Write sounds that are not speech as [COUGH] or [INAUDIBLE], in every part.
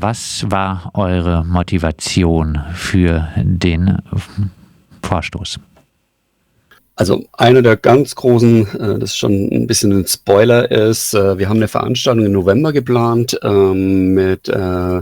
was war eure Motivation für den Vorstoß? Also einer der ganz großen, äh, das ist schon ein bisschen ein Spoiler, ist, äh, wir haben eine Veranstaltung im November geplant ähm, mit äh,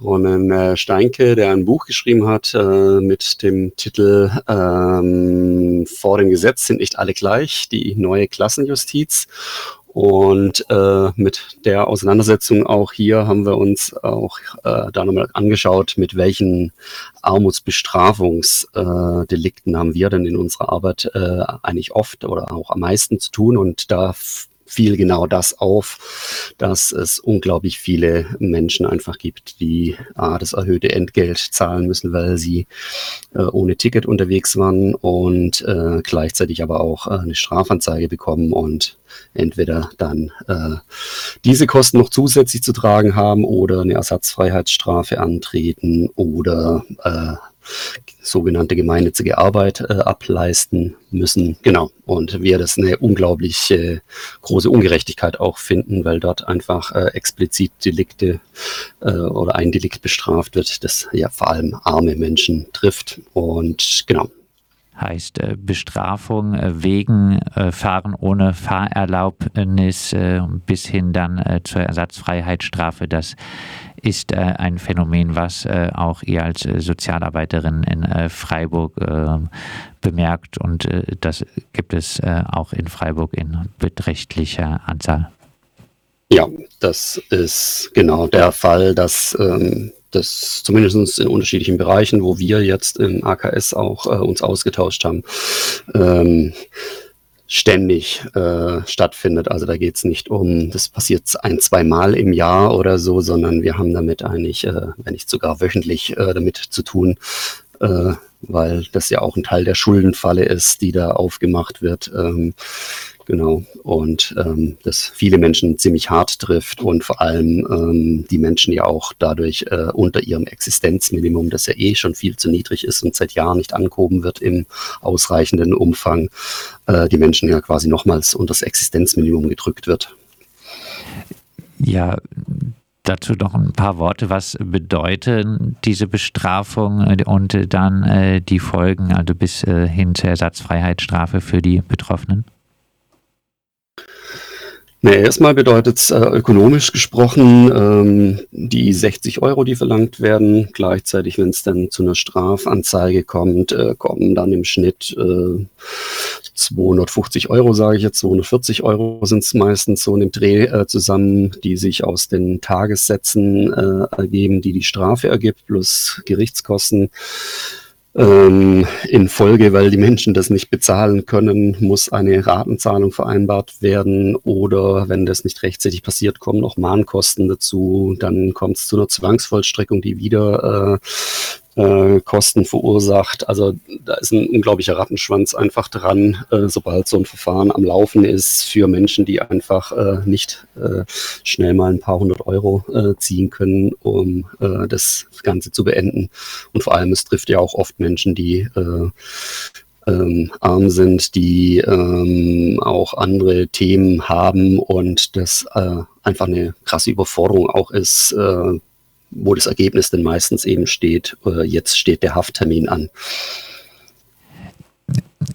Ronen Steinke, der ein Buch geschrieben hat mit dem Titel ähm, Vor dem Gesetz sind nicht alle gleich, die neue Klassenjustiz. Und äh, mit der Auseinandersetzung auch hier haben wir uns auch äh, da nochmal angeschaut, mit welchen Armutsbestrafungsdelikten äh, haben wir denn in unserer Arbeit äh, eigentlich oft oder auch am meisten zu tun. Und da fiel genau das auf, dass es unglaublich viele Menschen einfach gibt, die ah, das erhöhte Entgelt zahlen müssen, weil sie äh, ohne Ticket unterwegs waren und äh, gleichzeitig aber auch äh, eine Strafanzeige bekommen und entweder dann äh, diese Kosten noch zusätzlich zu tragen haben oder eine Ersatzfreiheitsstrafe antreten oder äh, sogenannte gemeinnützige Arbeit äh, ableisten müssen. Genau. Und wir das eine unglaublich äh, große Ungerechtigkeit auch finden, weil dort einfach äh, explizit Delikte äh, oder ein Delikt bestraft wird, das ja vor allem arme Menschen trifft. Und genau, heißt äh, Bestrafung äh, wegen Fahren ohne Fahrerlaubnis bis hin dann zur Ersatzfreiheitsstrafe. Das ist ein Phänomen, was auch ihr als Sozialarbeiterin in Freiburg bemerkt und das gibt es auch in Freiburg in beträchtlicher Anzahl. Ja, das ist genau der Fall, dass ähm, das zumindest in unterschiedlichen Bereichen, wo wir jetzt im AKS auch äh, uns ausgetauscht haben, ähm, ständig äh, stattfindet. Also da geht es nicht um, das passiert ein, zwei Mal im Jahr oder so, sondern wir haben damit eigentlich, äh, wenn nicht sogar wöchentlich äh, damit zu tun, äh, weil das ja auch ein Teil der Schuldenfalle ist, die da aufgemacht wird. Ähm, Genau. Und ähm, das viele Menschen ziemlich hart trifft und vor allem ähm, die Menschen ja auch dadurch äh, unter ihrem Existenzminimum, das ja eh schon viel zu niedrig ist und seit Jahren nicht angehoben wird im ausreichenden Umfang, äh, die Menschen ja quasi nochmals unter das Existenzminimum gedrückt wird. Ja, dazu noch ein paar Worte. Was bedeuten diese Bestrafung und dann äh, die Folgen, also bis äh, hin zur Ersatzfreiheitsstrafe für die Betroffenen? Nee, erstmal bedeutet es äh, ökonomisch gesprochen ähm, die 60 Euro, die verlangt werden. Gleichzeitig, wenn es dann zu einer Strafanzeige kommt, äh, kommen dann im Schnitt äh, 250 Euro, sage ich jetzt, 240 Euro sind es meistens so in dem Dreh äh, zusammen, die sich aus den Tagessätzen äh, ergeben, die die Strafe ergibt, plus Gerichtskosten. Ähm, in Folge, weil die Menschen das nicht bezahlen können, muss eine Ratenzahlung vereinbart werden oder wenn das nicht rechtzeitig passiert, kommen noch Mahnkosten dazu. Dann kommt es zu einer Zwangsvollstreckung, die wieder äh, äh, Kosten verursacht. Also da ist ein unglaublicher Rattenschwanz einfach dran, äh, sobald so ein Verfahren am Laufen ist für Menschen, die einfach äh, nicht äh, schnell mal ein paar hundert Euro äh, ziehen können, um äh, das Ganze zu beenden. Und vor allem, es trifft ja auch oft Menschen, die äh, ähm, arm sind, die ähm, auch andere Themen haben und das äh, einfach eine krasse Überforderung auch ist, äh, wo das Ergebnis dann meistens eben steht, äh, jetzt steht der Hafttermin an.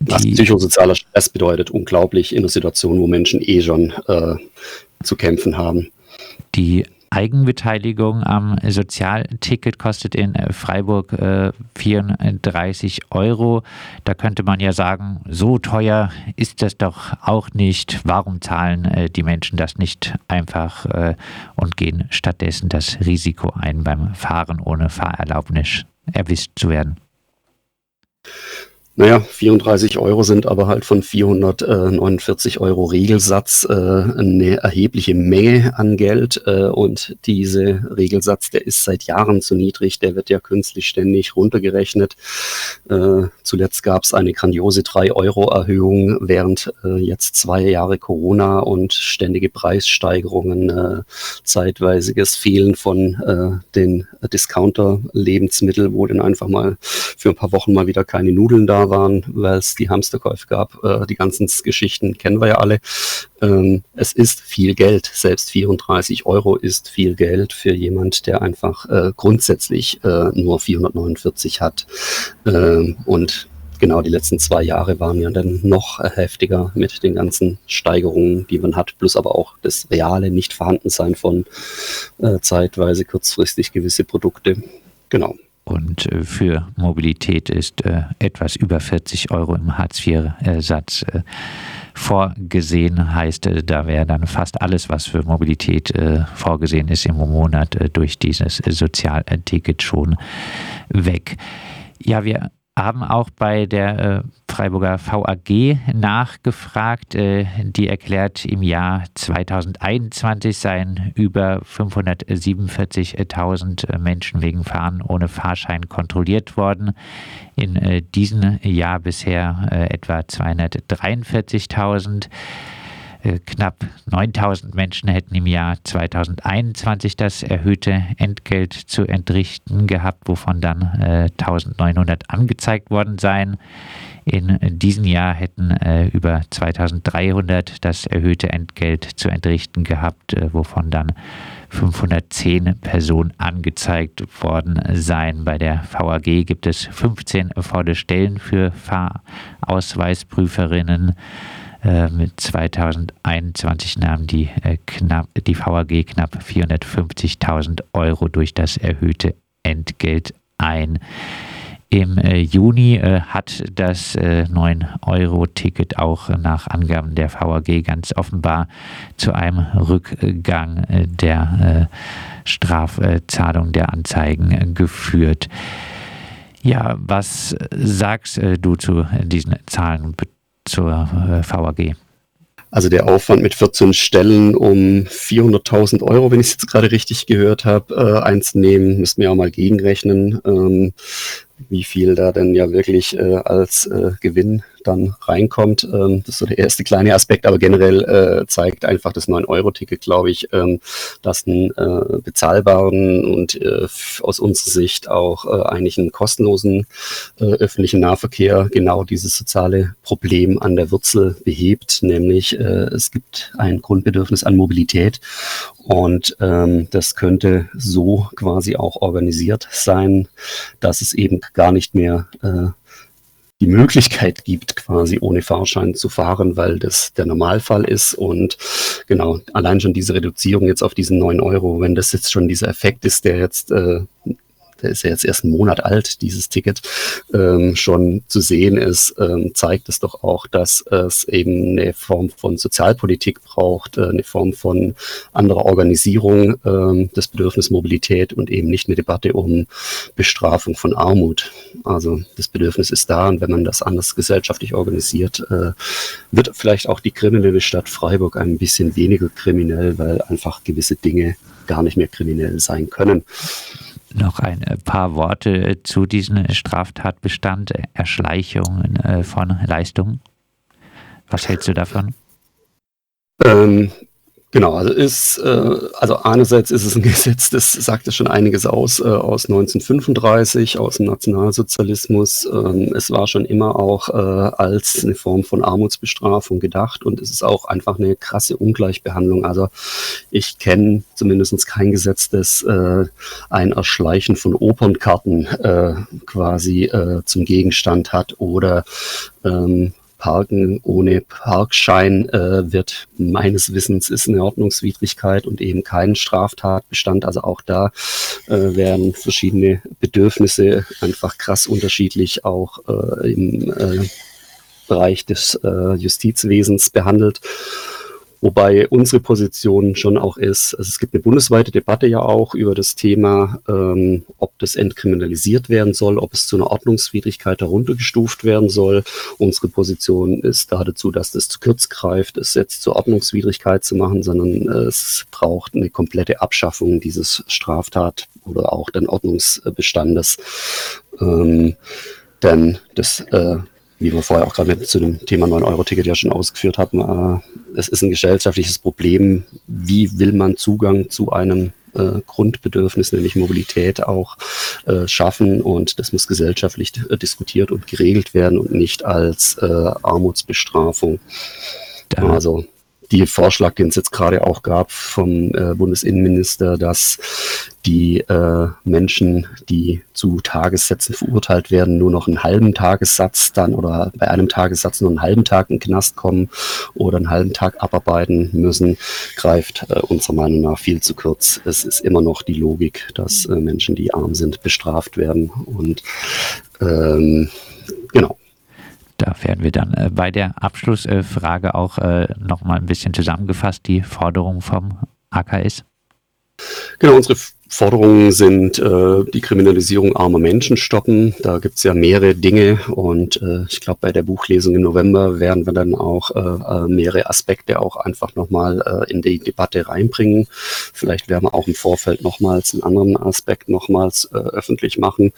Was psychosozialer Stress bedeutet, unglaublich in einer Situation, wo Menschen eh schon äh, zu kämpfen haben. Die Eigenbeteiligung am Sozialticket kostet in äh, Freiburg äh, 34 Euro. Da könnte man ja sagen, so teuer ist das doch auch nicht. Warum zahlen äh, die Menschen das nicht einfach äh, und gehen stattdessen das Risiko ein, beim Fahren ohne Fahrerlaubnis erwischt zu werden? Naja, 34 Euro sind aber halt von 449 Euro Regelsatz äh, eine erhebliche Menge an Geld. Äh, und diese Regelsatz, der ist seit Jahren zu niedrig. Der wird ja künstlich ständig runtergerechnet. Äh, zuletzt gab es eine grandiose 3-Euro-Erhöhung während äh, jetzt zwei Jahre Corona und ständige Preissteigerungen, äh, zeitweisiges Fehlen von äh, den Discounter-Lebensmitteln, wo dann einfach mal für ein paar Wochen mal wieder keine Nudeln da waren, weil es die Hamsterkäufe gab. Äh, die ganzen Geschichten kennen wir ja alle. Ähm, es ist viel Geld. Selbst 34 Euro ist viel Geld für jemand, der einfach äh, grundsätzlich äh, nur 449 hat. Ähm, und genau die letzten zwei Jahre waren ja dann noch heftiger mit den ganzen Steigerungen, die man hat, plus aber auch das reale Nicht-Vorhandensein von äh, zeitweise kurzfristig gewisse Produkte. Genau. Und äh, für Mobilität ist äh, etwas über 40 Euro im Hartz-IV-Satz äh, vorgesehen. Heißt, da wäre dann fast alles, was für Mobilität vorgesehen ist im Monat durch dieses Sozialticket schon weg. Ja, wir haben auch bei der äh, Freiburger VAG nachgefragt. Äh, die erklärt, im Jahr 2021 seien über 547.000 Menschen wegen Fahren ohne Fahrschein kontrolliert worden. In äh, diesem Jahr bisher äh, etwa 243.000. Äh, knapp 9000 Menschen hätten im Jahr 2021 das erhöhte Entgelt zu entrichten gehabt, wovon dann äh, 1900 angezeigt worden seien. In diesem Jahr hätten äh, über 2300 das erhöhte Entgelt zu entrichten gehabt, äh, wovon dann 510 Personen angezeigt worden seien. Bei der VAG gibt es 15 volle Stellen für Fahrausweisprüferinnen. Äh, mit 2021 nahm die, äh, knapp, die VAG knapp 450.000 Euro durch das erhöhte Entgelt ein. Im äh, Juni äh, hat das äh, 9-Euro-Ticket auch nach Angaben der VAG ganz offenbar zu einem Rückgang äh, der Strafzahlung der Anzeigen geführt. Ja, was sagst du zu diesen Zahlen? Zur äh, VAG? Also der Aufwand mit 14 Stellen um 400.000 Euro, wenn ich es jetzt gerade richtig gehört habe, äh, einzunehmen, müssen wir auch mal gegenrechnen, ähm, wie viel da denn ja wirklich äh, als äh, Gewinn dann reinkommt. Ähm, das ist so der erste kleine Aspekt, aber generell äh, zeigt einfach das 9-Euro-Ticket, glaube ich, ähm, dass einen äh, bezahlbaren und äh, aus unserer Sicht auch äh, eigentlich einen kostenlosen äh, öffentlichen Nahverkehr genau dieses soziale Problem an der Wurzel behebt, nämlich äh, es gibt ein Grundbedürfnis an Mobilität und ähm, das könnte so quasi auch organisiert sein, dass es eben gar nicht mehr äh, die Möglichkeit gibt, quasi ohne Fahrschein zu fahren, weil das der Normalfall ist. Und genau, allein schon diese Reduzierung jetzt auf diesen neun Euro, wenn das jetzt schon dieser Effekt ist, der jetzt äh, der ist ja jetzt erst einen Monat alt, dieses Ticket, ähm, schon zu sehen ist, ähm, zeigt es doch auch, dass es eben eine Form von Sozialpolitik braucht, äh, eine Form von anderer Organisierung ähm, des Bedürfnis Mobilität und eben nicht eine Debatte um Bestrafung von Armut. Also das Bedürfnis ist da und wenn man das anders gesellschaftlich organisiert, äh, wird vielleicht auch die kriminelle Stadt Freiburg ein bisschen weniger kriminell, weil einfach gewisse Dinge gar nicht mehr kriminell sein können noch ein äh, paar Worte äh, zu diesem Straftatbestand, Erschleichungen äh, von Leistungen. Was hältst du davon? Ähm, Genau, also ist, äh, also einerseits ist es ein [LAUGHS] Gesetz, das sagt ja schon einiges aus, äh, aus 1935, aus dem Nationalsozialismus. Ähm, es war schon immer auch äh, als eine Form von Armutsbestrafung gedacht und es ist auch einfach eine krasse Ungleichbehandlung. Also ich kenne zumindest kein Gesetz, das äh, ein Erschleichen von Opernkarten äh, quasi äh, zum Gegenstand hat oder ähm, Parken ohne Parkschein äh, wird meines Wissens ist eine Ordnungswidrigkeit und eben kein Straftatbestand. Also auch da äh, werden verschiedene Bedürfnisse einfach krass unterschiedlich auch äh, im äh, Bereich des äh, Justizwesens behandelt. Wobei unsere Position schon auch ist, also es gibt eine bundesweite Debatte ja auch über das Thema, ähm, ob das entkriminalisiert werden soll, ob es zu einer Ordnungswidrigkeit heruntergestuft werden soll. Unsere Position ist da dazu, dass das zu kurz greift, es jetzt zur Ordnungswidrigkeit zu machen, sondern äh, es braucht eine komplette Abschaffung dieses Straftat oder auch den Ordnungsbestandes. Ähm, denn das äh, wie wir vorher auch gerade zu dem Thema 9-Euro-Ticket ja schon ausgeführt hatten, äh, es ist ein gesellschaftliches Problem. Wie will man Zugang zu einem äh, Grundbedürfnis, nämlich Mobilität auch äh, schaffen und das muss gesellschaftlich äh, diskutiert und geregelt werden und nicht als äh, Armutsbestrafung. Da. Also die Vorschlag, den es jetzt gerade auch gab vom äh, Bundesinnenminister, dass die äh, Menschen, die zu Tagessätzen verurteilt werden, nur noch einen halben Tagessatz dann oder bei einem Tagessatz nur einen halben Tag in den Knast kommen oder einen halben Tag abarbeiten müssen, greift äh, unserer Meinung nach viel zu kurz. Es ist immer noch die Logik, dass äh, Menschen, die arm sind, bestraft werden und ähm, genau. Da werden wir dann äh, bei der Abschlussfrage auch äh, nochmal ein bisschen zusammengefasst, die Forderung vom AKS. Genau, unsere Forderungen sind äh, die Kriminalisierung armer Menschen stoppen. Da gibt es ja mehrere Dinge und äh, ich glaube, bei der Buchlesung im November werden wir dann auch äh, äh mehrere Aspekte auch einfach nochmal äh, in die Debatte reinbringen. Vielleicht werden wir auch im Vorfeld nochmals einen anderen Aspekt nochmals äh, öffentlich machen.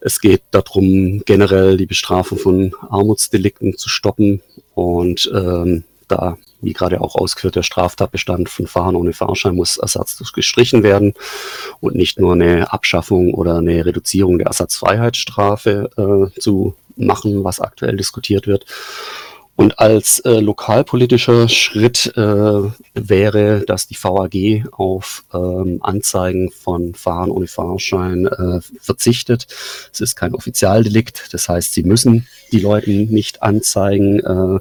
Es geht darum, generell die Bestrafung von Armutsdelikten zu stoppen und ähm, da, wie gerade auch ausgeführt, der Straftatbestand von Fahren ohne Fahrschein muss ersatzlos gestrichen werden und nicht nur eine Abschaffung oder eine Reduzierung der Ersatzfreiheitsstrafe äh, zu machen, was aktuell diskutiert wird. Und als äh, lokalpolitischer Schritt äh, wäre, dass die VAG auf ähm, Anzeigen von Fahren ohne Fahrschein äh, verzichtet. Es ist kein Offizialdelikt, das heißt, sie müssen die Leute nicht anzeigen äh,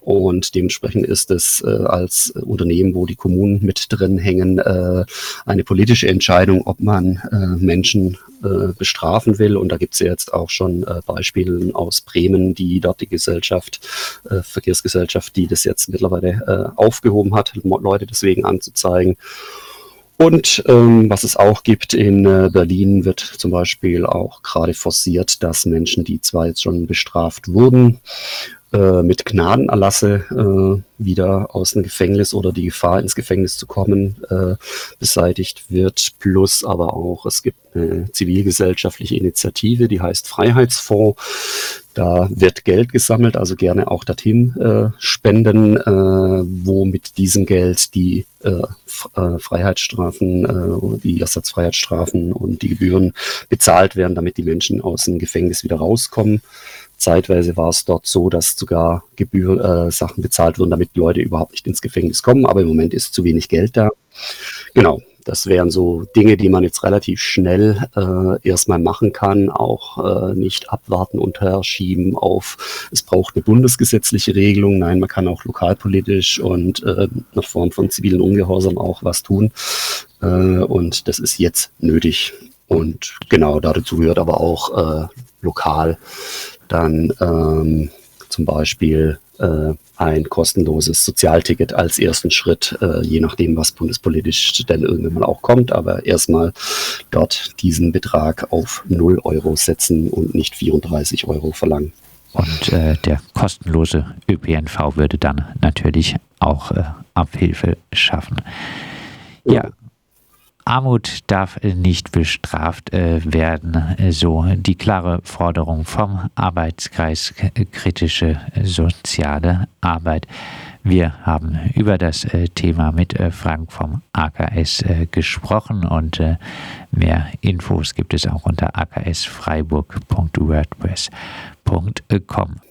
und dementsprechend ist es äh, als Unternehmen, wo die Kommunen mit drin hängen, äh, eine politische Entscheidung, ob man Menschen äh, bestrafen will. Und da gibt es ja jetzt auch schon äh, Beispiele aus Bremen, die dort die Gesellschaft, äh, Verkehrsgesellschaft, die das jetzt mittlerweile äh, aufgehoben hat, Leute deswegen anzuzeigen. Und ähm, was es auch gibt in äh, Berlin, wird zum Beispiel auch gerade forciert, dass Menschen, die zwar jetzt schon bestraft wurden, äh, mit Gnadenerlasse äh, wieder aus dem Gefängnis oder die Gefahr ins Gefängnis zu kommen äh, beseitigt wird. Plus aber auch, es gibt eine zivilgesellschaftliche Initiative, die heißt Freiheitsfonds. Da wird Geld gesammelt, also gerne auch dorthin äh, spenden, äh, wo mit diesem Geld die äh, äh Freiheitsstrafen, äh, die Ersatzfreiheitsstrafen und die Gebühren bezahlt werden, damit die Menschen aus dem Gefängnis wieder rauskommen. Zeitweise war es dort so, dass sogar Gebühr, äh, Sachen bezahlt wurden, damit Leute überhaupt nicht ins Gefängnis kommen. Aber im Moment ist zu wenig Geld da. Genau, das wären so Dinge, die man jetzt relativ schnell äh, erstmal machen kann, auch äh, nicht abwarten und verschieben auf, es braucht eine bundesgesetzliche Regelung. Nein, man kann auch lokalpolitisch und äh, eine Form von zivilen Ungehorsam auch was tun. Äh, und das ist jetzt nötig. Und genau dazu gehört aber auch äh, lokal dann ähm, zum Beispiel äh, ein kostenloses Sozialticket als ersten Schritt, äh, je nachdem, was bundespolitisch denn irgendwann mal auch kommt, aber erstmal dort diesen Betrag auf 0 Euro setzen und nicht 34 Euro verlangen. Und äh, der kostenlose ÖPNV würde dann natürlich auch äh, Abhilfe schaffen. Ja, Armut darf nicht bestraft äh, werden, so die klare Forderung vom Arbeitskreis kritische soziale Arbeit. Wir haben über das äh, Thema mit äh, Frank vom AKS gesprochen und mehr Infos gibt es auch unter aksfreiburg.wordpress.com.